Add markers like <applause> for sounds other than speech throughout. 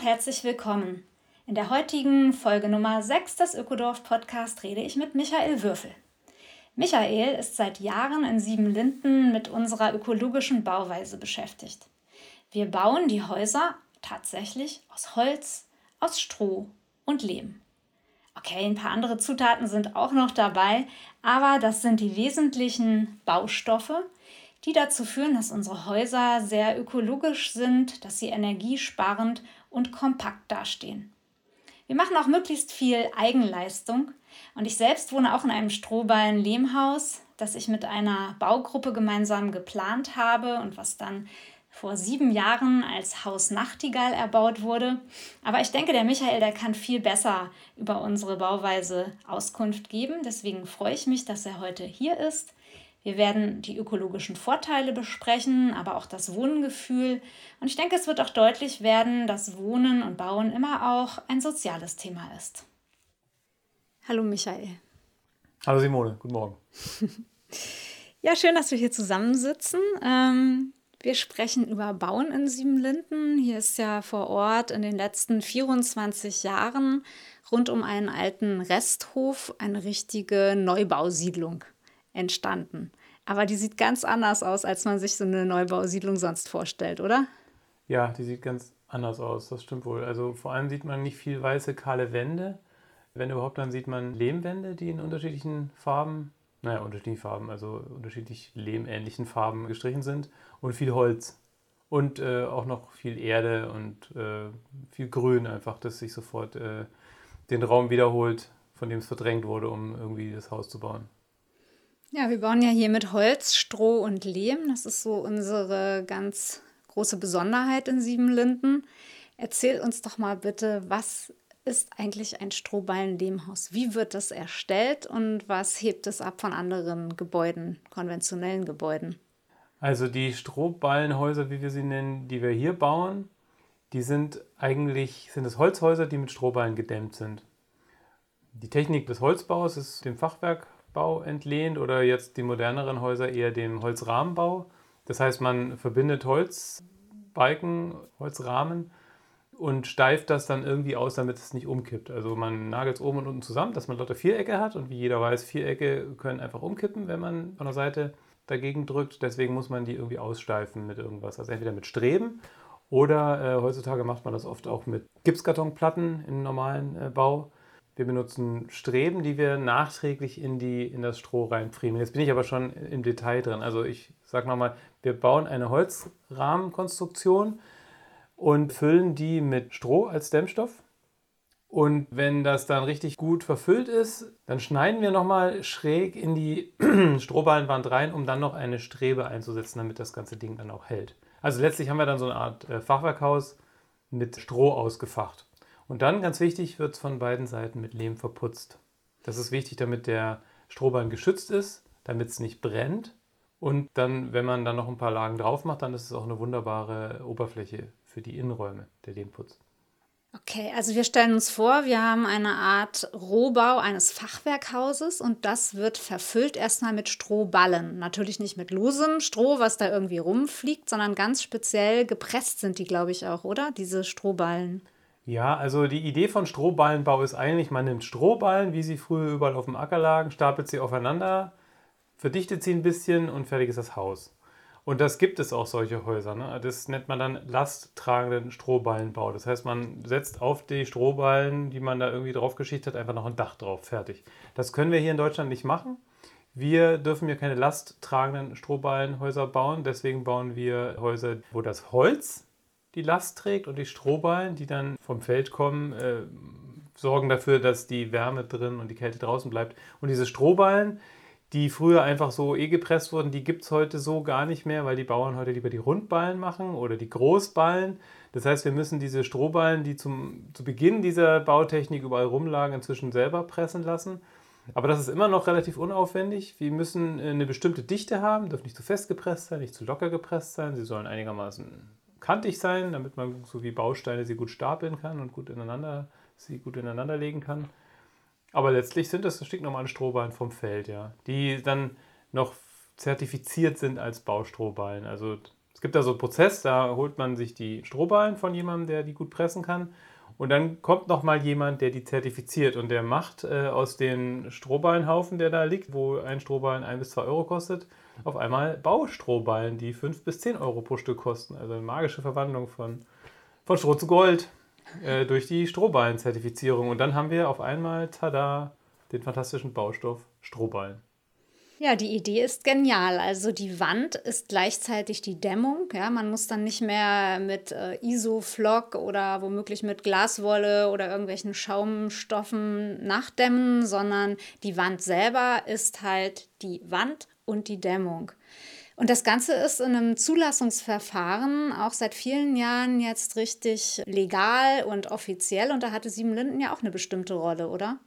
Und herzlich willkommen. In der heutigen Folge Nummer 6 des Ökodorf Podcast rede ich mit Michael Würfel. Michael ist seit Jahren in Siebenlinden mit unserer ökologischen Bauweise beschäftigt. Wir bauen die Häuser tatsächlich aus Holz, aus Stroh und Lehm. Okay, ein paar andere Zutaten sind auch noch dabei, aber das sind die wesentlichen Baustoffe, die dazu führen, dass unsere Häuser sehr ökologisch sind, dass sie energiesparend und kompakt dastehen. Wir machen auch möglichst viel Eigenleistung und ich selbst wohne auch in einem Strohballen-Lehmhaus, das ich mit einer Baugruppe gemeinsam geplant habe und was dann vor sieben Jahren als Haus Nachtigall erbaut wurde. Aber ich denke, der Michael, der kann viel besser über unsere Bauweise Auskunft geben. Deswegen freue ich mich, dass er heute hier ist. Wir werden die ökologischen Vorteile besprechen, aber auch das Wohngefühl. Und ich denke, es wird auch deutlich werden, dass Wohnen und Bauen immer auch ein soziales Thema ist. Hallo Michael. Hallo Simone, guten Morgen. <laughs> ja, schön, dass wir hier zusammensitzen. Ähm, wir sprechen über Bauen in Siebenlinden. Hier ist ja vor Ort in den letzten 24 Jahren rund um einen alten Resthof eine richtige Neubausiedlung entstanden. Aber die sieht ganz anders aus, als man sich so eine Neubausiedlung sonst vorstellt, oder? Ja, die sieht ganz anders aus, das stimmt wohl. Also vor allem sieht man nicht viel weiße, kahle Wände. Wenn überhaupt, dann sieht man Lehmwände, die in unterschiedlichen Farben naja, unterschiedliche Farben, also unterschiedlich lehmähnlichen Farben gestrichen sind und viel Holz. Und äh, auch noch viel Erde und äh, viel Grün einfach, das sich sofort äh, den Raum wiederholt, von dem es verdrängt wurde, um irgendwie das Haus zu bauen. Ja, wir bauen ja hier mit Holz, Stroh und Lehm. Das ist so unsere ganz große Besonderheit in Siebenlinden. Erzähl uns doch mal bitte, was ist eigentlich ein Strohballen-Lehmhaus? Wie wird das erstellt und was hebt es ab von anderen Gebäuden, konventionellen Gebäuden? Also die Strohballenhäuser, wie wir sie nennen, die wir hier bauen, die sind eigentlich sind es Holzhäuser, die mit Strohballen gedämmt sind. Die Technik des Holzbaus ist dem Fachwerkbau entlehnt oder jetzt die moderneren Häuser eher dem Holzrahmenbau. Das heißt, man verbindet Holzbalken, Holzrahmen und steift das dann irgendwie aus, damit es nicht umkippt. Also man nagelt es oben und unten zusammen, dass man lauter Vierecke hat und wie jeder weiß, Vierecke können einfach umkippen, wenn man von der Seite dagegen drückt. Deswegen muss man die irgendwie aussteifen mit irgendwas. Also entweder mit Streben oder äh, heutzutage macht man das oft auch mit Gipskartonplatten im normalen äh, Bau. Wir benutzen Streben, die wir nachträglich in, die, in das Stroh reinfriemeln. Jetzt bin ich aber schon im Detail drin. Also ich sage nochmal, wir bauen eine Holzrahmenkonstruktion und füllen die mit Stroh als Dämmstoff. Und wenn das dann richtig gut verfüllt ist, dann schneiden wir nochmal schräg in die <clears throat> Strohballenwand rein, um dann noch eine Strebe einzusetzen, damit das ganze Ding dann auch hält. Also letztlich haben wir dann so eine Art äh, Fachwerkhaus mit Stroh ausgefacht. Und dann, ganz wichtig, wird es von beiden Seiten mit Lehm verputzt. Das ist wichtig, damit der Strohballen geschützt ist, damit es nicht brennt. Und dann, wenn man dann noch ein paar Lagen drauf macht, dann ist es auch eine wunderbare Oberfläche für die Innenräume, der den putzt. Okay, also wir stellen uns vor, wir haben eine Art Rohbau eines Fachwerkhauses und das wird verfüllt erstmal mit Strohballen. Natürlich nicht mit losem Stroh, was da irgendwie rumfliegt, sondern ganz speziell gepresst sind die, glaube ich, auch, oder? Diese Strohballen. Ja, also die Idee von Strohballenbau ist eigentlich, man nimmt Strohballen, wie sie früher überall auf dem Acker lagen, stapelt sie aufeinander, verdichtet sie ein bisschen und fertig ist das Haus. Und das gibt es auch solche Häuser. Ne? Das nennt man dann lasttragenden Strohballenbau. Das heißt, man setzt auf die Strohballen, die man da irgendwie drauf geschichtet hat, einfach noch ein Dach drauf. Fertig. Das können wir hier in Deutschland nicht machen. Wir dürfen hier keine lasttragenden Strohballenhäuser bauen. Deswegen bauen wir Häuser, wo das Holz die Last trägt und die Strohballen, die dann vom Feld kommen, äh, sorgen dafür, dass die Wärme drin und die Kälte draußen bleibt. Und diese Strohballen, die früher einfach so eh gepresst wurden, die gibt es heute so gar nicht mehr, weil die Bauern heute lieber die Rundballen machen oder die Großballen. Das heißt, wir müssen diese Strohballen, die zum, zu Beginn dieser Bautechnik überall rumlagen, inzwischen selber pressen lassen. Aber das ist immer noch relativ unaufwendig. Wir müssen eine bestimmte Dichte haben, dürfen nicht zu fest gepresst sein, nicht zu locker gepresst sein. Sie sollen einigermaßen kantig sein, damit man so wie Bausteine sie gut stapeln kann und gut ineinander, sie gut ineinander legen kann. Aber letztlich sind das stinknormale Strohballen vom Feld, ja, die dann noch zertifiziert sind als Baustrohballen. Also es gibt da so einen Prozess, da holt man sich die Strohballen von jemandem, der die gut pressen kann. Und dann kommt noch mal jemand, der die zertifiziert und der macht äh, aus dem Strohballenhaufen, der da liegt, wo ein Strohballen 1 bis 2 Euro kostet, auf einmal Baustrohballen, die 5 bis 10 Euro pro Stück kosten. Also eine magische Verwandlung von, von Stroh zu Gold äh, durch die Strohballen-Zertifizierung. Und dann haben wir auf einmal, tada, den fantastischen Baustoff Strohballen. Ja, die Idee ist genial. Also die Wand ist gleichzeitig die Dämmung. Ja, man muss dann nicht mehr mit äh, Isoflock oder womöglich mit Glaswolle oder irgendwelchen Schaumstoffen nachdämmen, sondern die Wand selber ist halt die Wand und die Dämmung. Und das Ganze ist in einem Zulassungsverfahren auch seit vielen Jahren jetzt richtig legal und offiziell. Und da hatte Siebenlinden ja auch eine bestimmte Rolle, oder?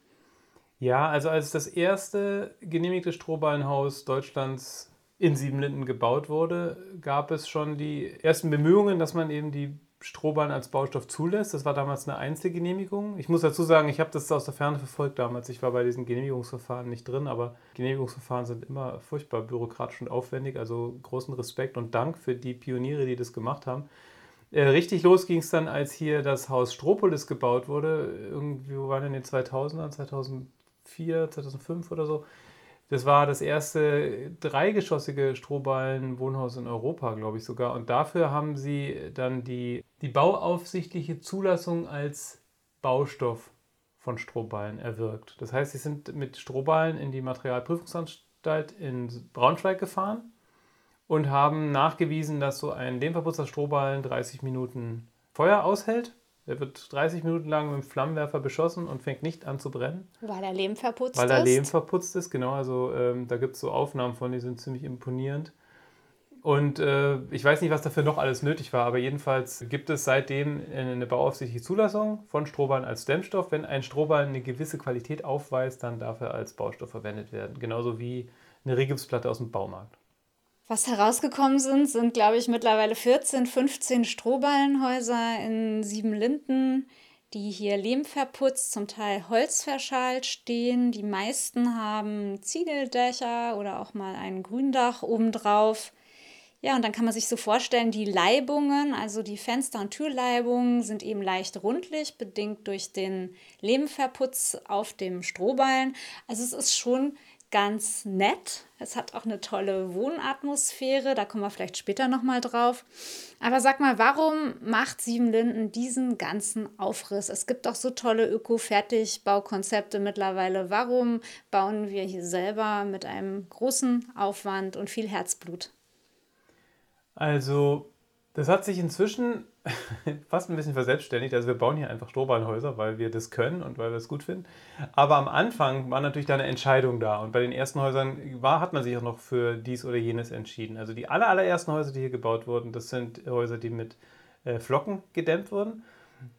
Ja, also als das erste genehmigte Strohballenhaus Deutschlands in Siebenlinden gebaut wurde, gab es schon die ersten Bemühungen, dass man eben die Strohballen als Baustoff zulässt. Das war damals eine Einzelgenehmigung. Ich muss dazu sagen, ich habe das aus der Ferne verfolgt damals. Ich war bei diesen Genehmigungsverfahren nicht drin, aber Genehmigungsverfahren sind immer furchtbar bürokratisch und aufwendig. Also großen Respekt und Dank für die Pioniere, die das gemacht haben. Äh, richtig los ging es dann, als hier das Haus Stropolis gebaut wurde. Irgendwie, wo waren in den 2000ern? 2000 2004, 2005 oder so. Das war das erste dreigeschossige Strohballen-Wohnhaus in Europa, glaube ich sogar. Und dafür haben sie dann die, die bauaufsichtliche Zulassung als Baustoff von Strohballen erwirkt. Das heißt, sie sind mit Strohballen in die Materialprüfungsanstalt in Braunschweig gefahren und haben nachgewiesen, dass so ein lehmverputzter Strohballen 30 Minuten Feuer aushält er wird 30 Minuten lang mit dem Flammenwerfer beschossen und fängt nicht an zu brennen. Weil er Lehm verputzt Weil er Lehm verputzt ist, genau. Also ähm, da gibt es so Aufnahmen von, die sind ziemlich imponierend. Und äh, ich weiß nicht, was dafür noch alles nötig war, aber jedenfalls gibt es seitdem eine bauaufsichtliche Zulassung von Strohballen als Dämmstoff. Wenn ein Strohballen eine gewisse Qualität aufweist, dann darf er als Baustoff verwendet werden. Genauso wie eine Rigipsplatte aus dem Baumarkt. Was herausgekommen sind, sind, glaube ich, mittlerweile 14, 15 Strohballenhäuser in Siebenlinden, die hier lehmverputzt, zum Teil holzverschalt stehen. Die meisten haben Ziegeldächer oder auch mal ein Gründach obendrauf. Ja, und dann kann man sich so vorstellen, die Leibungen, also die Fenster- und Türleibungen, sind eben leicht rundlich, bedingt durch den Lehmverputz auf dem Strohballen. Also es ist schon ganz nett. Es hat auch eine tolle Wohnatmosphäre, da kommen wir vielleicht später nochmal drauf. Aber sag mal, warum macht Siebenlinden diesen ganzen Aufriss? Es gibt doch so tolle Öko-Fertigbaukonzepte mittlerweile. Warum bauen wir hier selber mit einem großen Aufwand und viel Herzblut? Also, das hat sich inzwischen <laughs> fast ein bisschen verselbstständigt. Also wir bauen hier einfach Strohballenhäuser, weil wir das können und weil wir es gut finden. Aber am Anfang war natürlich da eine Entscheidung da. Und bei den ersten Häusern war, hat man sich auch noch für dies oder jenes entschieden. Also die aller, allerersten Häuser, die hier gebaut wurden, das sind Häuser, die mit äh, Flocken gedämmt wurden.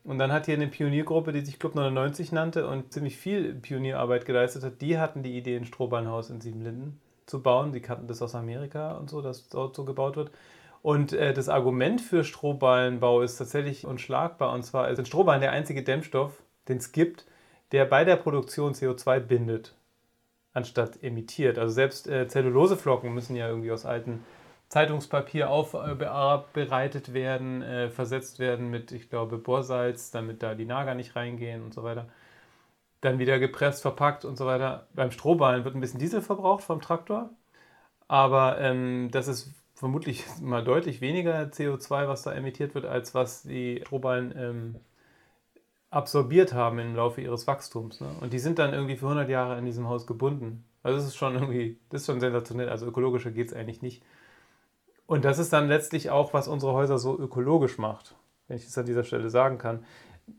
Und dann hat hier eine Pioniergruppe, die sich Club 99 nannte und ziemlich viel Pionierarbeit geleistet hat, die hatten die Idee, ein Strohballenhaus in Siebenlinden zu bauen. Die kannten das aus Amerika und so, dass dort so gebaut wird. Und äh, das Argument für Strohballenbau ist tatsächlich unschlagbar. Und zwar ist ein Strohballen der einzige Dämmstoff, den es gibt, der bei der Produktion CO2 bindet, anstatt emittiert. Also selbst äh, Zelluloseflocken müssen ja irgendwie aus alten Zeitungspapier aufbereitet äh, werden, äh, versetzt werden mit, ich glaube, Borsalz, damit da die Nager nicht reingehen und so weiter. Dann wieder gepresst, verpackt und so weiter. Beim Strohballen wird ein bisschen Diesel verbraucht vom Traktor, aber ähm, das ist vermutlich <laughs> mal deutlich weniger CO2, was da emittiert wird, als was die Strohballen ähm, absorbiert haben im Laufe ihres Wachstums. Ne? Und die sind dann irgendwie für 100 Jahre in diesem Haus gebunden. Also das ist schon irgendwie, das ist schon sensationell. Also ökologischer geht es eigentlich nicht. Und das ist dann letztlich auch, was unsere Häuser so ökologisch macht, wenn ich das an dieser Stelle sagen kann.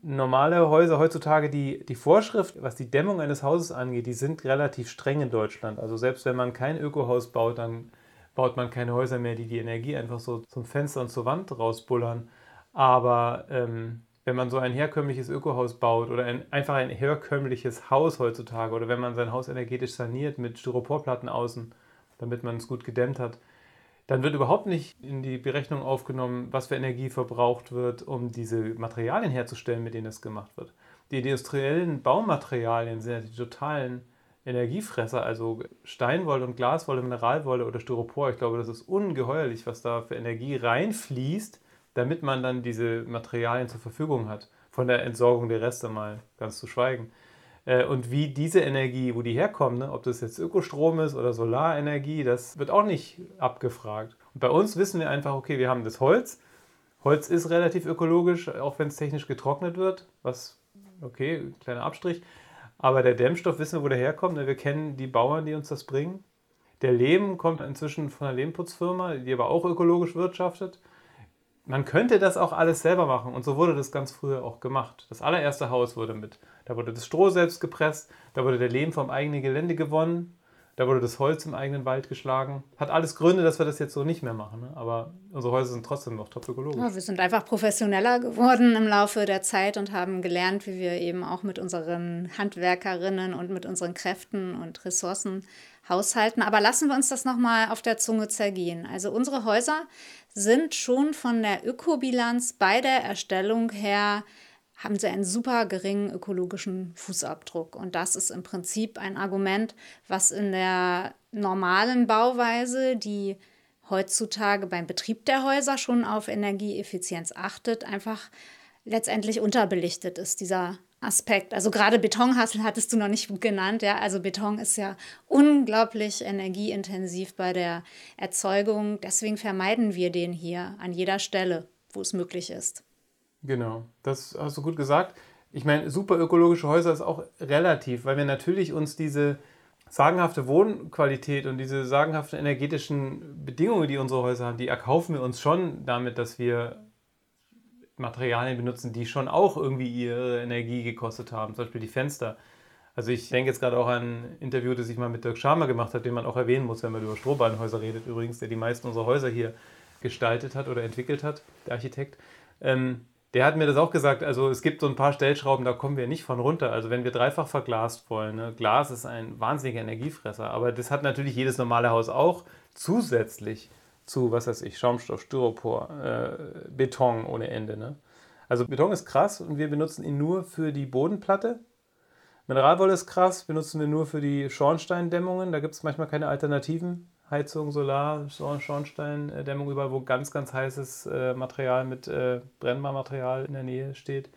normale Häuser heutzutage, die, die Vorschrift, was die Dämmung eines Hauses angeht, die sind relativ streng in Deutschland. Also selbst wenn man kein Ökohaus baut, dann baut man keine Häuser mehr, die die Energie einfach so zum Fenster und zur Wand rausbullern. Aber ähm, wenn man so ein herkömmliches Ökohaus baut oder ein, einfach ein herkömmliches Haus heutzutage oder wenn man sein Haus energetisch saniert mit Styroporplatten außen, damit man es gut gedämmt hat, dann wird überhaupt nicht in die Berechnung aufgenommen, was für Energie verbraucht wird, um diese Materialien herzustellen, mit denen es gemacht wird. Die industriellen Baumaterialien sind ja die totalen Energiefresser, also Steinwolle und Glaswolle, Mineralwolle oder Styropor. Ich glaube, das ist ungeheuerlich, was da für Energie reinfließt, damit man dann diese Materialien zur Verfügung hat. Von der Entsorgung der Reste mal ganz zu schweigen. Äh, und wie diese Energie, wo die herkommt, ne, ob das jetzt Ökostrom ist oder Solarenergie, das wird auch nicht abgefragt. Und bei uns wissen wir einfach, okay, wir haben das Holz. Holz ist relativ ökologisch, auch wenn es technisch getrocknet wird, was, okay, kleiner Abstrich. Aber der Dämmstoff wissen wir, wo der herkommt. Ne? Wir kennen die Bauern, die uns das bringen. Der Lehm kommt inzwischen von einer Lehmputzfirma, die aber auch ökologisch wirtschaftet man könnte das auch alles selber machen und so wurde das ganz früher auch gemacht. Das allererste Haus wurde mit, da wurde das Stroh selbst gepresst, da wurde der Lehm vom eigenen Gelände gewonnen, da wurde das Holz im eigenen Wald geschlagen. Hat alles Gründe, dass wir das jetzt so nicht mehr machen, ne? aber unsere Häuser sind trotzdem noch top ökologisch. Ja, wir sind einfach professioneller geworden im Laufe der Zeit und haben gelernt, wie wir eben auch mit unseren Handwerkerinnen und mit unseren Kräften und Ressourcen haushalten. Aber lassen wir uns das nochmal auf der Zunge zergehen. Also unsere Häuser sind schon von der Ökobilanz bei der Erstellung her haben sie einen super geringen ökologischen Fußabdruck. Und das ist im Prinzip ein Argument, was in der normalen Bauweise, die heutzutage beim Betrieb der Häuser schon auf Energieeffizienz achtet, einfach letztendlich unterbelichtet ist, dieser Aspekt. Also gerade Betonhassel hattest du noch nicht genannt, ja. Also Beton ist ja unglaublich energieintensiv bei der Erzeugung. Deswegen vermeiden wir den hier an jeder Stelle, wo es möglich ist. Genau, das hast du gut gesagt. Ich meine, super ökologische Häuser ist auch relativ, weil wir natürlich uns diese sagenhafte Wohnqualität und diese sagenhaften energetischen Bedingungen, die unsere Häuser haben, die erkaufen wir uns schon damit, dass wir Materialien benutzen, die schon auch irgendwie ihre Energie gekostet haben, zum Beispiel die Fenster. Also ich denke jetzt gerade auch an ein Interview, das ich mal mit Dirk Schamer gemacht habe, den man auch erwähnen muss, wenn man über Strohballenhäuser redet, übrigens, der die meisten unserer Häuser hier gestaltet hat oder entwickelt hat, der Architekt. Ähm, der hat mir das auch gesagt, also es gibt so ein paar Stellschrauben, da kommen wir nicht von runter. Also wenn wir dreifach verglast wollen, ne? Glas ist ein wahnsinniger Energiefresser, aber das hat natürlich jedes normale Haus auch zusätzlich zu, was weiß ich, Schaumstoff, Styropor, äh, Beton ohne Ende. Ne? Also Beton ist krass und wir benutzen ihn nur für die Bodenplatte. Mineralwolle ist krass, benutzen wir nur für die Schornsteindämmungen. Da gibt es manchmal keine Alternativen. Heizung, Solar, Schornsteindämmung, überall, wo ganz, ganz heißes äh, Material mit äh, Brennbarmaterial in der Nähe steht.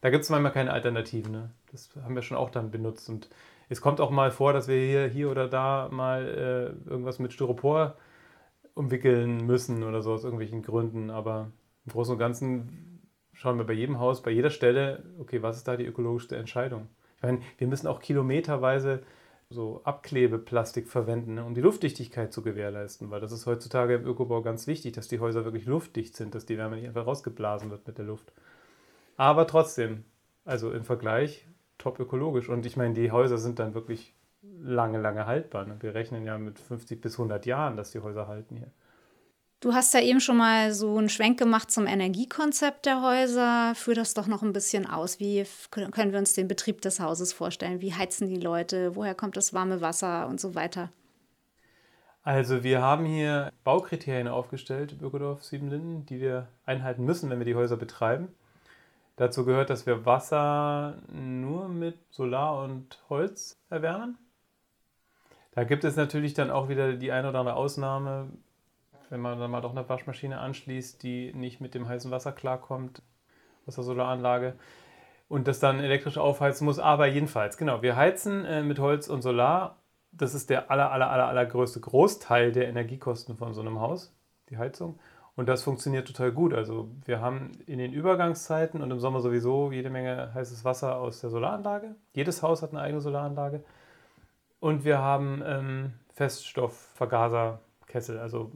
Da gibt es manchmal keine Alternativen. Ne? Das haben wir schon auch dann benutzt. Und es kommt auch mal vor, dass wir hier, hier oder da mal äh, irgendwas mit Styropor umwickeln müssen oder so aus irgendwelchen Gründen. Aber im Großen und Ganzen schauen wir bei jedem Haus, bei jeder Stelle, okay, was ist da die ökologischste Entscheidung? Ich meine, wir müssen auch kilometerweise so Abklebeplastik verwenden, ne, um die Luftdichtigkeit zu gewährleisten, weil das ist heutzutage im Ökobau ganz wichtig, dass die Häuser wirklich luftdicht sind, dass die Wärme nicht einfach rausgeblasen wird mit der Luft. Aber trotzdem, also im Vergleich top ökologisch. Und ich meine, die Häuser sind dann wirklich lange, lange haltbar. Ne? Wir rechnen ja mit 50 bis 100 Jahren, dass die Häuser halten hier. Du hast ja eben schon mal so einen Schwenk gemacht zum Energiekonzept der Häuser. Führ das doch noch ein bisschen aus. Wie können wir uns den Betrieb des Hauses vorstellen? Wie heizen die Leute? Woher kommt das warme Wasser und so weiter? Also wir haben hier Baukriterien aufgestellt Ökodorf Siebenlinden, die wir einhalten müssen, wenn wir die Häuser betreiben. Dazu gehört, dass wir Wasser nur mit Solar und Holz erwärmen. Da gibt es natürlich dann auch wieder die eine oder andere Ausnahme, wenn man dann mal doch eine Waschmaschine anschließt, die nicht mit dem heißen Wasser klarkommt aus der Solaranlage und das dann elektrisch aufheizen muss. Aber jedenfalls, genau, wir heizen äh, mit Holz und Solar. Das ist der aller, aller, aller, allergrößte Großteil der Energiekosten von so einem Haus, die Heizung. Und das funktioniert total gut. Also wir haben in den Übergangszeiten und im Sommer sowieso jede Menge heißes Wasser aus der Solaranlage. Jedes Haus hat eine eigene Solaranlage. Und wir haben ähm, Feststoffvergaserkessel, also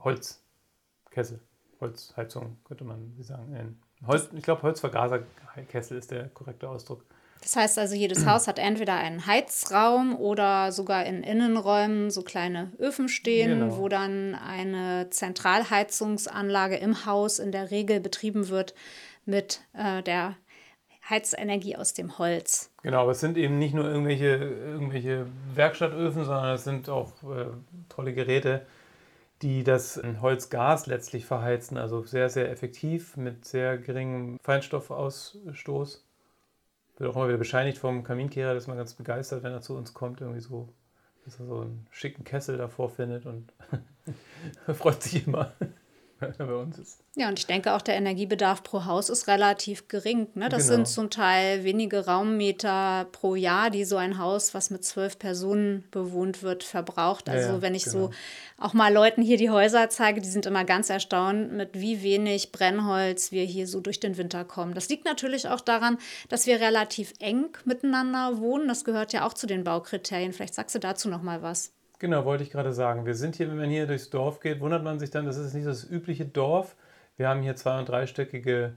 Holzkessel, Holzheizung könnte man sagen, nennen. Holz, ich glaube, Holzvergaserkessel ist der korrekte Ausdruck. Das heißt also, jedes Haus hat entweder einen Heizraum oder sogar in Innenräumen so kleine Öfen stehen, genau. wo dann eine Zentralheizungsanlage im Haus in der Regel betrieben wird mit äh, der Heizenergie aus dem Holz. Genau, aber es sind eben nicht nur irgendwelche, irgendwelche Werkstattöfen, sondern es sind auch äh, tolle Geräte, die das Holzgas letztlich verheizen. Also sehr, sehr effektiv mit sehr geringem Feinstoffausstoß wird auch immer wieder bescheinigt vom Kaminkehrer, dass man ganz begeistert, wenn er zu uns kommt, irgendwie so, dass er so einen schicken Kessel davor findet und <laughs> freut sich immer wenn <laughs> er bei uns ist. Ja, und ich denke auch, der Energiebedarf pro Haus ist relativ gering. Ne? Das genau. sind zum Teil wenige Raummeter pro Jahr, die so ein Haus, was mit zwölf Personen bewohnt wird, verbraucht. Also ja, wenn ich genau. so auch mal Leuten hier die Häuser zeige, die sind immer ganz erstaunt, mit wie wenig Brennholz wir hier so durch den Winter kommen. Das liegt natürlich auch daran, dass wir relativ eng miteinander wohnen. Das gehört ja auch zu den Baukriterien. Vielleicht sagst du dazu noch mal was. Genau, wollte ich gerade sagen. Wir sind hier, wenn man hier durchs Dorf geht, wundert man sich dann, das ist nicht das übliche Dorf. Wir haben hier zwei- und dreistöckige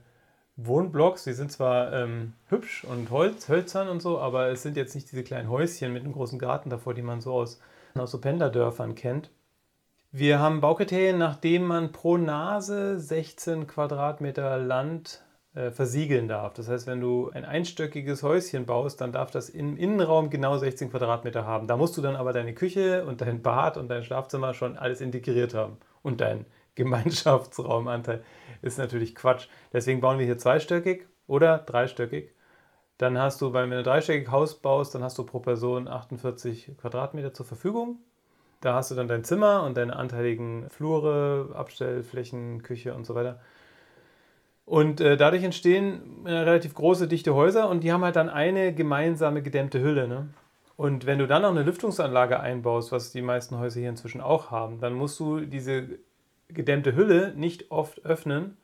Wohnblocks. Die sind zwar ähm, hübsch und Holz, hölzern und so, aber es sind jetzt nicht diese kleinen Häuschen mit einem großen Garten davor, die man so aus, aus so Pendlerdörfern kennt. Wir haben Baukriterien, nachdem man pro Nase 16 Quadratmeter Land versiegeln darf. Das heißt, wenn du ein einstöckiges Häuschen baust, dann darf das im Innenraum genau 16 Quadratmeter haben. Da musst du dann aber deine Küche und dein Bad und dein Schlafzimmer schon alles integriert haben. Und dein <laughs> Gemeinschaftsraumanteil ist natürlich Quatsch. Deswegen bauen wir hier zweistöckig oder dreistöckig. Dann hast du, wenn du ein dreistöckiges Haus baust, dann hast du pro Person 48 Quadratmeter zur Verfügung. Da hast du dann dein Zimmer und deine anteiligen Flure, Abstellflächen, Küche und so weiter. Und äh, dadurch entstehen äh, relativ große, dichte Häuser und die haben halt dann eine gemeinsame gedämmte Hülle. Ne? Und wenn du dann noch eine Lüftungsanlage einbaust, was die meisten Häuser hier inzwischen auch haben, dann musst du diese gedämmte Hülle nicht oft öffnen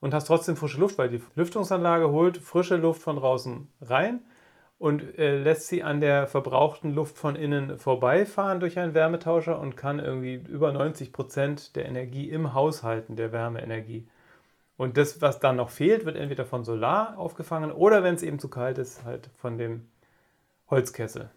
und hast trotzdem frische Luft, weil die Lüftungsanlage holt frische Luft von draußen rein und äh, lässt sie an der verbrauchten Luft von innen vorbeifahren durch einen Wärmetauscher und kann irgendwie über 90 Prozent der Energie im Haus halten, der Wärmeenergie. Und das, was dann noch fehlt, wird entweder von Solar aufgefangen oder, wenn es eben zu kalt ist, halt von dem Holzkessel.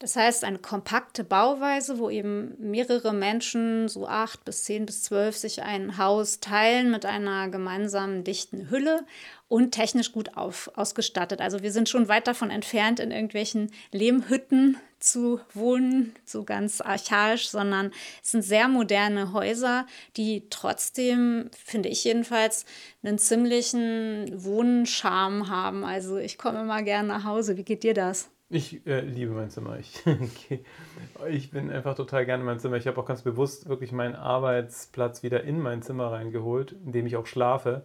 Das heißt, eine kompakte Bauweise, wo eben mehrere Menschen, so acht bis zehn bis zwölf, sich ein Haus teilen mit einer gemeinsamen dichten Hülle und technisch gut auf, ausgestattet. Also wir sind schon weit davon entfernt, in irgendwelchen Lehmhütten zu wohnen, so ganz archaisch, sondern es sind sehr moderne Häuser, die trotzdem, finde ich jedenfalls, einen ziemlichen Wohnscharme haben. Also ich komme immer gerne nach Hause. Wie geht dir das? Ich äh, liebe mein Zimmer. Ich, <laughs> ich bin einfach total gerne in mein Zimmer. Ich habe auch ganz bewusst wirklich meinen Arbeitsplatz wieder in mein Zimmer reingeholt, in dem ich auch schlafe,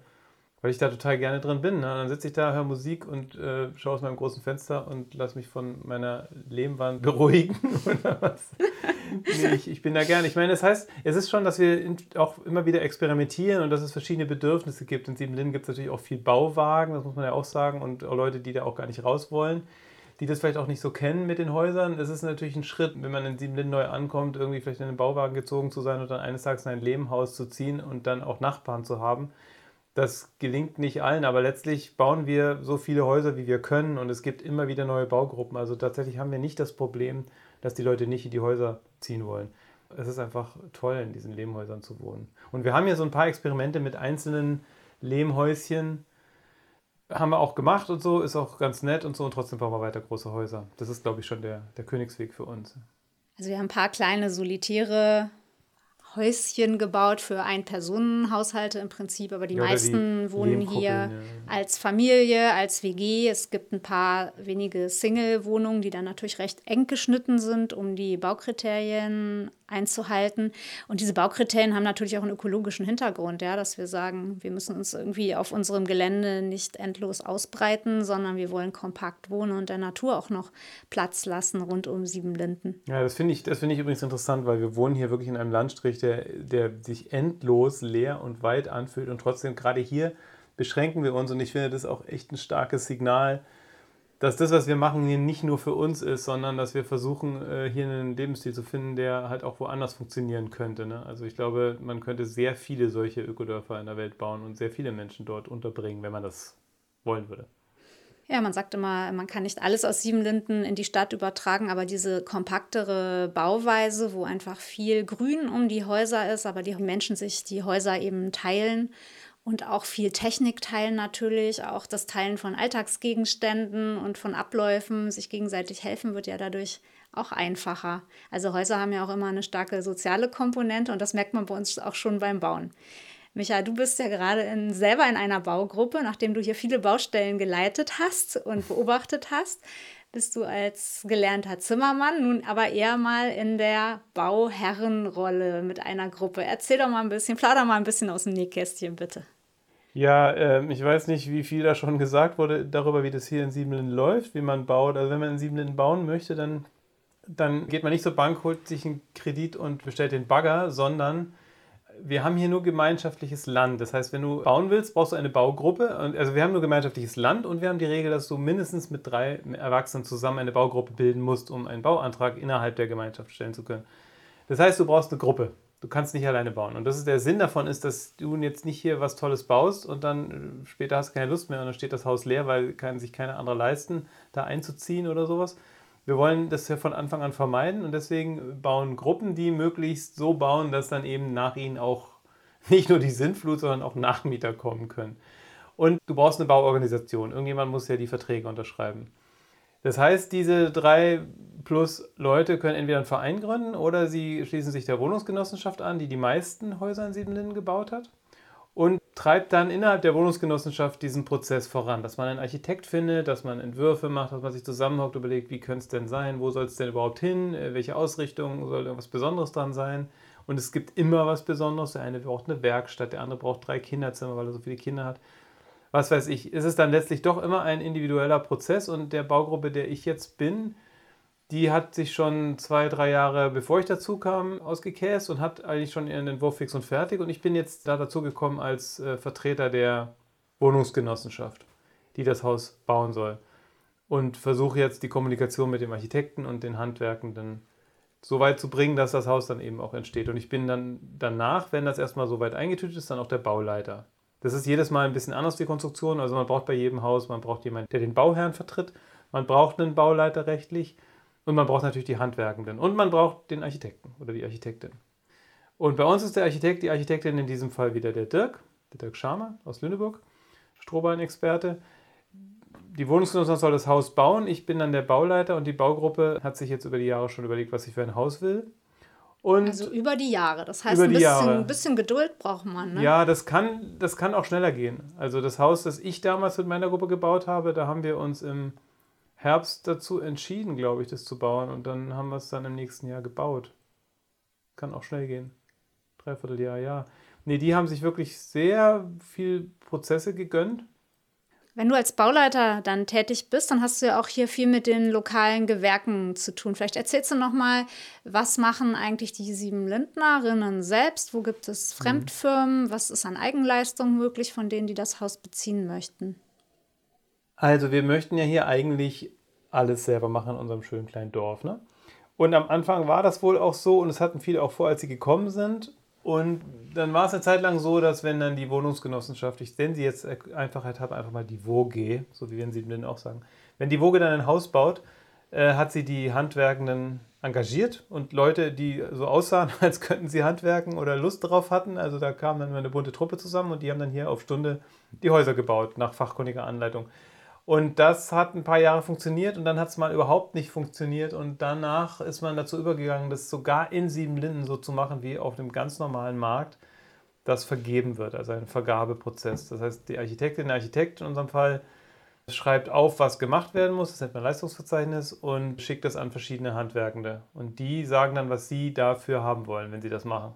weil ich da total gerne drin bin. Ne? Dann sitze ich da, höre Musik und äh, schaue aus meinem großen Fenster und lasse mich von meiner Lehmwand <laughs> beruhigen oder was. nee, ich, ich bin da gerne. Ich meine, das heißt, es ist schon, dass wir auch immer wieder experimentieren und dass es verschiedene Bedürfnisse gibt. In Siebenlinden gibt es natürlich auch viel Bauwagen, das muss man ja auch sagen, und auch Leute, die da auch gar nicht raus wollen die das vielleicht auch nicht so kennen mit den Häusern. Es ist natürlich ein Schritt, wenn man in Siebenlinden neu ankommt, irgendwie vielleicht in den Bauwagen gezogen zu sein und dann eines Tages in ein Lehmhaus zu ziehen und dann auch Nachbarn zu haben. Das gelingt nicht allen, aber letztlich bauen wir so viele Häuser, wie wir können und es gibt immer wieder neue Baugruppen. Also tatsächlich haben wir nicht das Problem, dass die Leute nicht in die Häuser ziehen wollen. Es ist einfach toll, in diesen Lehmhäusern zu wohnen. Und wir haben hier so ein paar Experimente mit einzelnen Lehmhäuschen, haben wir auch gemacht und so, ist auch ganz nett und so und trotzdem bauen wir weiter große Häuser. Das ist, glaube ich, schon der, der Königsweg für uns. Also wir haben ein paar kleine solitäre Häuschen gebaut für Ein-Personen-Haushalte im Prinzip, aber die ja, meisten die wohnen hier ja. als Familie, als WG. Es gibt ein paar wenige Single-Wohnungen, die dann natürlich recht eng geschnitten sind, um die Baukriterien einzuhalten. Und diese Baukriterien haben natürlich auch einen ökologischen Hintergrund, ja, dass wir sagen, wir müssen uns irgendwie auf unserem Gelände nicht endlos ausbreiten, sondern wir wollen kompakt wohnen und der Natur auch noch Platz lassen rund um Siebenlinden. Ja, das finde ich, das ich übrigens interessant, weil wir wohnen hier wirklich in einem Landstrich, der, der sich endlos leer und weit anfühlt und trotzdem gerade hier beschränken wir uns und ich finde das auch echt ein starkes Signal dass das, was wir machen, hier nicht nur für uns ist, sondern dass wir versuchen, äh, hier einen Lebensstil zu finden, der halt auch woanders funktionieren könnte. Ne? Also ich glaube, man könnte sehr viele solche Ökodörfer in der Welt bauen und sehr viele Menschen dort unterbringen, wenn man das wollen würde. Ja, man sagt immer, man kann nicht alles aus Siebenlinden in die Stadt übertragen, aber diese kompaktere Bauweise, wo einfach viel Grün um die Häuser ist, aber die Menschen sich die Häuser eben teilen und auch viel Technik teilen natürlich, auch das Teilen von Alltagsgegenständen und von Abläufen, sich gegenseitig helfen, wird ja dadurch auch einfacher. Also Häuser haben ja auch immer eine starke soziale Komponente und das merkt man bei uns auch schon beim Bauen. Michael, du bist ja gerade in, selber in einer Baugruppe, nachdem du hier viele Baustellen geleitet hast und beobachtet hast bist du als gelernter Zimmermann, nun aber eher mal in der Bauherrenrolle mit einer Gruppe. Erzähl doch mal ein bisschen, plauder mal ein bisschen aus dem Nähkästchen, bitte. Ja, äh, ich weiß nicht, wie viel da schon gesagt wurde darüber, wie das hier in Siebenlinden läuft, wie man baut. Also wenn man in Siebenlinden bauen möchte, dann, dann geht man nicht zur Bank, holt sich einen Kredit und bestellt den Bagger, sondern wir haben hier nur gemeinschaftliches Land. Das heißt, wenn du bauen willst, brauchst du eine Baugruppe. Also wir haben nur gemeinschaftliches Land und wir haben die Regel, dass du mindestens mit drei Erwachsenen zusammen eine Baugruppe bilden musst, um einen Bauantrag innerhalb der Gemeinschaft stellen zu können. Das heißt, du brauchst eine Gruppe. Du kannst nicht alleine bauen. Und das ist der Sinn davon, ist, dass du jetzt nicht hier was Tolles baust und dann später hast du keine Lust mehr und dann steht das Haus leer, weil kann sich keiner andere leisten, da einzuziehen oder sowas. Wir wollen das ja von Anfang an vermeiden und deswegen bauen Gruppen, die möglichst so bauen, dass dann eben nach ihnen auch <laughs> nicht nur die Sintflut, sondern auch Nachmieter kommen können. Und du brauchst eine Bauorganisation. Irgendjemand muss ja die Verträge unterschreiben. Das heißt, diese drei plus Leute können entweder einen Verein gründen oder sie schließen sich der Wohnungsgenossenschaft an, die die meisten Häuser in Siebenlinden gebaut hat treibt dann innerhalb der Wohnungsgenossenschaft diesen Prozess voran, dass man einen Architekt findet, dass man Entwürfe macht, dass man sich zusammenhockt, überlegt, wie könnte es denn sein, wo soll es denn überhaupt hin, äh, welche Ausrichtung, soll irgendwas Besonderes dran sein. Und es gibt immer was Besonderes. Der eine braucht eine Werkstatt, der andere braucht drei Kinderzimmer, weil er so viele Kinder hat. Was weiß ich. Es ist dann letztlich doch immer ein individueller Prozess und der Baugruppe, der ich jetzt bin, die hat sich schon zwei, drei Jahre bevor ich dazu kam, ausgekäst und hat eigentlich schon ihren Entwurf fix und fertig. Und ich bin jetzt da dazu gekommen als äh, Vertreter der Wohnungsgenossenschaft, die das Haus bauen soll. Und versuche jetzt die Kommunikation mit dem Architekten und den Handwerkenden so weit zu bringen, dass das Haus dann eben auch entsteht. Und ich bin dann danach, wenn das erstmal so weit eingetütet ist, dann auch der Bauleiter. Das ist jedes Mal ein bisschen anders, die Konstruktion. Also man braucht bei jedem Haus, man braucht jemanden, der den Bauherrn vertritt. Man braucht einen Bauleiter rechtlich und man braucht natürlich die Handwerkenden. Und man braucht den Architekten oder die Architektin. Und bei uns ist der Architekt, die Architektin in diesem Fall wieder der Dirk, der Dirk Schamer aus Lüneburg, Strohballen-Experte. Die Wohnungsgenossenschaft soll das Haus bauen. Ich bin dann der Bauleiter und die Baugruppe hat sich jetzt über die Jahre schon überlegt, was sie für ein Haus will. Und also über die Jahre. Das heißt, ein bisschen, ein bisschen, Geduld braucht man. Ne? Ja, das kann, das kann auch schneller gehen. Also das Haus, das ich damals mit meiner Gruppe gebaut habe, da haben wir uns im Herbst dazu entschieden, glaube ich, das zu bauen. Und dann haben wir es dann im nächsten Jahr gebaut. Kann auch schnell gehen. Dreivierteljahr, ja. Nee, die haben sich wirklich sehr viel Prozesse gegönnt. Wenn du als Bauleiter dann tätig bist, dann hast du ja auch hier viel mit den lokalen Gewerken zu tun. Vielleicht erzählst du noch mal, was machen eigentlich die sieben Lindnerinnen selbst? Wo gibt es mhm. Fremdfirmen? Was ist an Eigenleistung möglich von denen, die das Haus beziehen möchten? Also wir möchten ja hier eigentlich alles selber machen in unserem schönen kleinen Dorf. Ne? Und am Anfang war das wohl auch so und es hatten viele auch vor, als sie gekommen sind. Und dann war es eine Zeit lang so, dass wenn dann die Wohnungsgenossenschaft, ich nenne sie jetzt Einfachheit habe, einfach mal die Woge, so wie wir sie denn auch sagen. Wenn die Woge dann ein Haus baut, äh, hat sie die Handwerkenden engagiert und Leute, die so aussahen, <laughs> als könnten sie handwerken oder Lust darauf hatten. Also da kam dann eine bunte Truppe zusammen und die haben dann hier auf Stunde die Häuser gebaut, nach fachkundiger Anleitung. Und das hat ein paar Jahre funktioniert und dann hat es mal überhaupt nicht funktioniert. Und danach ist man dazu übergegangen, das sogar in Siebenlinden so zu machen wie auf dem ganz normalen Markt, das vergeben wird, also ein Vergabeprozess. Das heißt, die Architektin, der Architekt in unserem Fall schreibt auf, was gemacht werden muss, das nennt man Leistungsverzeichnis und schickt das an verschiedene Handwerkende. Und die sagen dann, was sie dafür haben wollen, wenn sie das machen.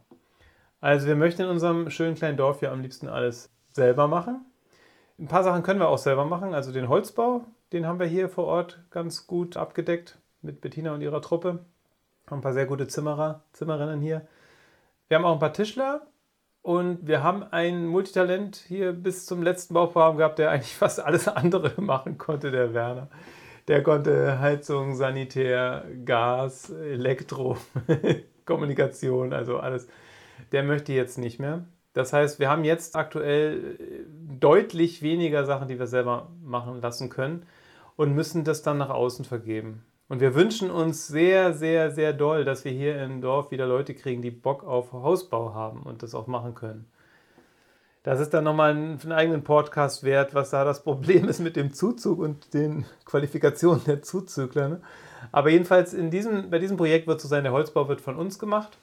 Also wir möchten in unserem schönen kleinen Dorf ja am liebsten alles selber machen. Ein paar Sachen können wir auch selber machen. Also den Holzbau, den haben wir hier vor Ort ganz gut abgedeckt mit Bettina und ihrer Truppe. Haben ein paar sehr gute Zimmerer, Zimmerinnen hier. Wir haben auch ein paar Tischler und wir haben ein Multitalent hier bis zum letzten Bauprogramm gehabt, der eigentlich <laughs> fast alles andere machen konnte, der Werner. der konnte Heizung, Sanitär, Gas, Elektro, <laughs> Kommunikation, also alles. Der möchte jetzt nicht mehr. Das heißt, wir haben jetzt aktuell äh, deutlich weniger Sachen, die wir selber machen lassen können und müssen das dann nach außen vergeben. Und wir wünschen uns sehr, sehr, sehr doll, dass wir hier im Dorf wieder Leute kriegen, die Bock auf Hausbau haben und das auch machen können. Das ist dann nochmal einen eigenen Podcast wert, was da das Problem ist mit dem Zuzug und den <laughs> Qualifikationen der Zuzügler. Ne? Aber jedenfalls in diesem, bei diesem Projekt wird so sein, der Holzbau wird von uns gemacht.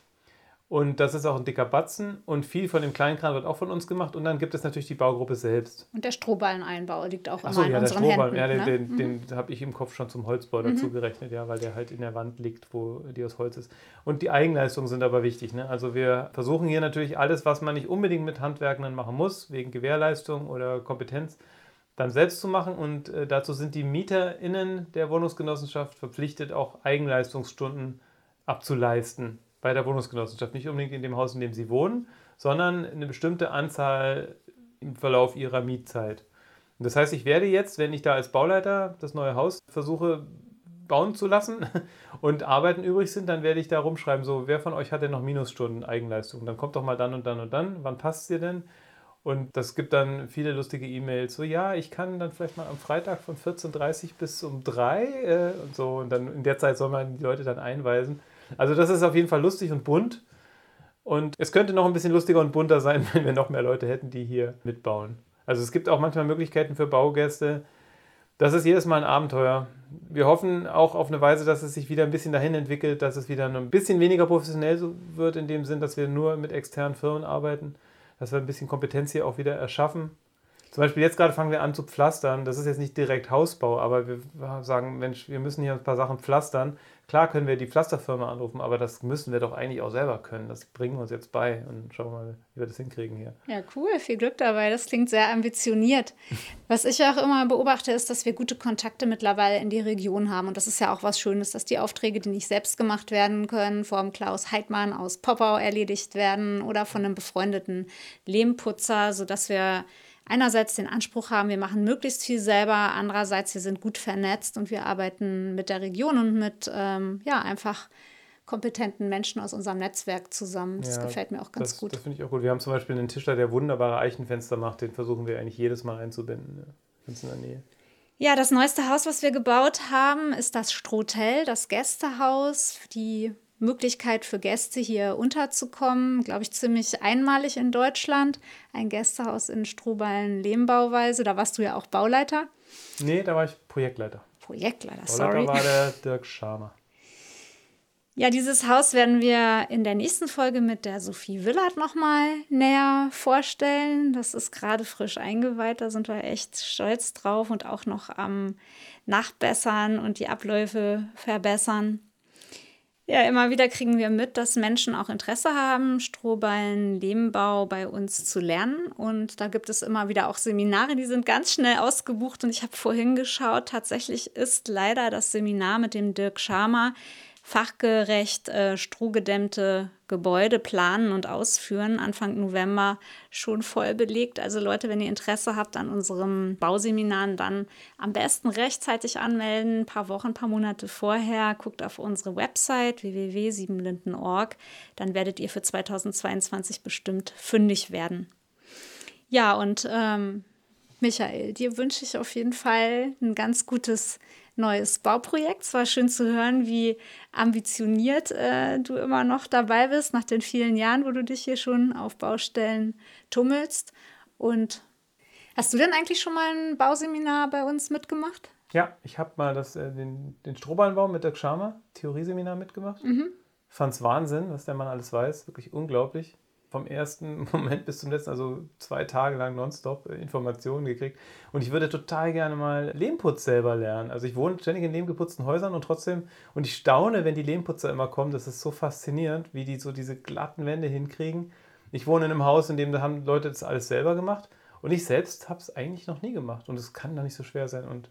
Und das ist auch ein dicker Batzen. Und viel von dem Kleinkran wird auch von uns gemacht. Und dann gibt es natürlich die Baugruppe selbst. Und der Strohballeneinbau liegt auch immer so, in ja, unseren der Händen. Ja, den, ne? den, den habe ich im Kopf schon zum Holzbau dazu mhm. gerechnet, ja, weil der halt in der Wand liegt, wo die aus Holz ist. Und die Eigenleistungen sind aber wichtig. Ne? Also wir versuchen hier natürlich alles, was man nicht unbedingt mit Handwerkenden machen muss, wegen Gewährleistung oder Kompetenz, dann selbst zu machen. Und äh, dazu sind die MieterInnen der Wohnungsgenossenschaft verpflichtet, auch Eigenleistungsstunden abzuleisten bei der Wohnungsgenossenschaft. Nicht unbedingt in dem Haus, in dem sie wohnen, sondern eine bestimmte Anzahl im Verlauf ihrer Mietzeit. Und das heißt, ich werde jetzt, wenn ich da als Bauleiter das neue Haus versuche bauen zu lassen <laughs> und Arbeiten übrig sind, dann werde ich da rumschreiben, so, wer von euch hat denn noch Minusstunden Eigenleistung? Dann kommt doch mal dann und dann und dann. Wann passt dir denn? Und das gibt dann viele lustige E-Mails. So, ja, ich kann dann vielleicht mal am Freitag von 14.30 Uhr bis um 3 äh, und so. Und dann in der Zeit soll man die Leute dann einweisen. Also das ist auf jeden Fall lustig und bunt. Und es könnte noch ein bisschen lustiger und bunter sein, <laughs> wenn wir noch mehr Leute hätten, die hier mitbauen. Also es gibt auch manchmal Möglichkeiten für Baugäste. Das ist jedes Mal ein Abenteuer. Wir hoffen auch auf eine Weise, dass es sich wieder ein bisschen dahin entwickelt, dass es wieder ein bisschen weniger professionell wird, in dem Sinn, dass wir nur mit externen Firmen arbeiten, dass wir ein bisschen Kompetenz hier auch wieder erschaffen. Zum Beispiel jetzt gerade fangen wir an zu pflastern. Das ist jetzt nicht direkt Hausbau, aber wir sagen, Mensch, wir müssen hier ein paar Sachen pflastern. Klar können wir die Pflasterfirma anrufen, aber das müssen wir doch eigentlich auch selber können. Das bringen wir uns jetzt bei und schauen mal, wie wir das hinkriegen hier. Ja, cool. Viel Glück dabei. Das klingt sehr ambitioniert. <laughs> Was ich auch immer beobachte, ist, dass wir gute Kontakte mittlerweile in die Region haben. Und das ist ja auch was Schönes, dass die Aufträge, die nicht selbst gemacht werden können, vom Klaus Heidmann aus Poppau erledigt werden oder von einem befreundeten Lehmputzer, sodass wir einerseits den Anspruch haben, wir machen möglichst viel selber, andererseits wir sind gut vernetzt und wir arbeiten mit der Region und mit ähm, ja einfach kompetenten Menschen aus unserem Netzwerk zusammen. Das ja, gefällt mir auch ganz das, gut. Das finde ich auch gut. Wir haben zum Beispiel einen Tischler, der wunderbare Eichenfenster macht. Den versuchen wir eigentlich jedes Mal einzubinden. Ja. Ganz in der Nähe. Ja, das neueste Haus, was wir gebaut haben, ist das Strohtel, das Gästehaus. Die Möglichkeit für Gäste hier unterzukommen, glaube ich, ziemlich einmalig in Deutschland. Ein Gästehaus in Strohballen Lehmbauweise. Da warst du ja auch Bauleiter. Nee, da war ich Projektleiter. Projektleiter, Bauleiter sorry. war der <laughs> Dirk Schamer. Ja, dieses Haus werden wir in der nächsten Folge mit der Sophie Willard nochmal näher vorstellen. Das ist gerade frisch eingeweiht, da sind wir echt stolz drauf und auch noch am Nachbessern und die Abläufe verbessern. Ja, immer wieder kriegen wir mit, dass Menschen auch Interesse haben, Strohballen, Lehmbau bei uns zu lernen. Und da gibt es immer wieder auch Seminare, die sind ganz schnell ausgebucht. Und ich habe vorhin geschaut, tatsächlich ist leider das Seminar mit dem Dirk Schamer fachgerecht äh, strohgedämmte Gebäude planen und ausführen, Anfang November schon voll belegt. Also Leute, wenn ihr Interesse habt an unserem Bauseminaren, dann am besten rechtzeitig anmelden, ein paar Wochen, ein paar Monate vorher. Guckt auf unsere Website www.siebenlinden.org. Dann werdet ihr für 2022 bestimmt fündig werden. Ja, und ähm, Michael, dir wünsche ich auf jeden Fall ein ganz gutes neues Bauprojekt. Es war schön zu hören, wie ambitioniert äh, du immer noch dabei bist, nach den vielen Jahren, wo du dich hier schon auf Baustellen tummelst. Und hast du denn eigentlich schon mal ein Bauseminar bei uns mitgemacht? Ja, ich habe mal das, äh, den, den Strohballenbau mit Dirk Schamer, Theorieseminar mitgemacht. Mhm. es Wahnsinn, was der Mann alles weiß. Wirklich unglaublich vom ersten <laughs> Moment bis zum letzten, also zwei Tage lang nonstop äh, Informationen gekriegt. Und ich würde total gerne mal Lehmputz selber lernen. Also ich wohne ständig in lehmgeputzten Häusern und trotzdem, und ich staune, wenn die Lehmputzer immer kommen, das ist so faszinierend, wie die so diese glatten Wände hinkriegen. Ich wohne in einem Haus, in dem haben Leute das alles selber gemacht. Und ich selbst habe es eigentlich noch nie gemacht. Und es kann doch nicht so schwer sein. Und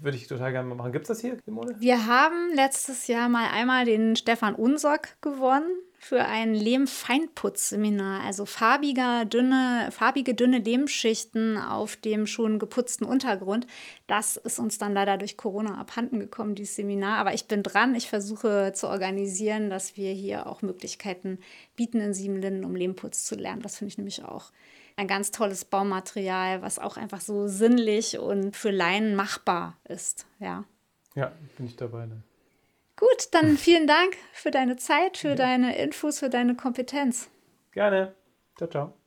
würde ich total gerne mal machen. Gibt es das hier, Simone? Wir haben letztes Jahr mal einmal den Stefan Unsock gewonnen für ein Lehm-Feinputz-Seminar, also farbiger, dünne, farbige, dünne Lehmschichten auf dem schon geputzten Untergrund. Das ist uns dann leider durch Corona abhanden gekommen, dieses Seminar. Aber ich bin dran. Ich versuche zu organisieren, dass wir hier auch Möglichkeiten bieten in Siebenlinden, um Lehmputz zu lernen. Das finde ich nämlich auch ein ganz tolles Baumaterial, was auch einfach so sinnlich und für Laien machbar ist. Ja, ja bin ich dabei. Dann. Gut, dann <laughs> vielen Dank für deine Zeit, für ja. deine Infos, für deine Kompetenz. Gerne. Ciao, ciao.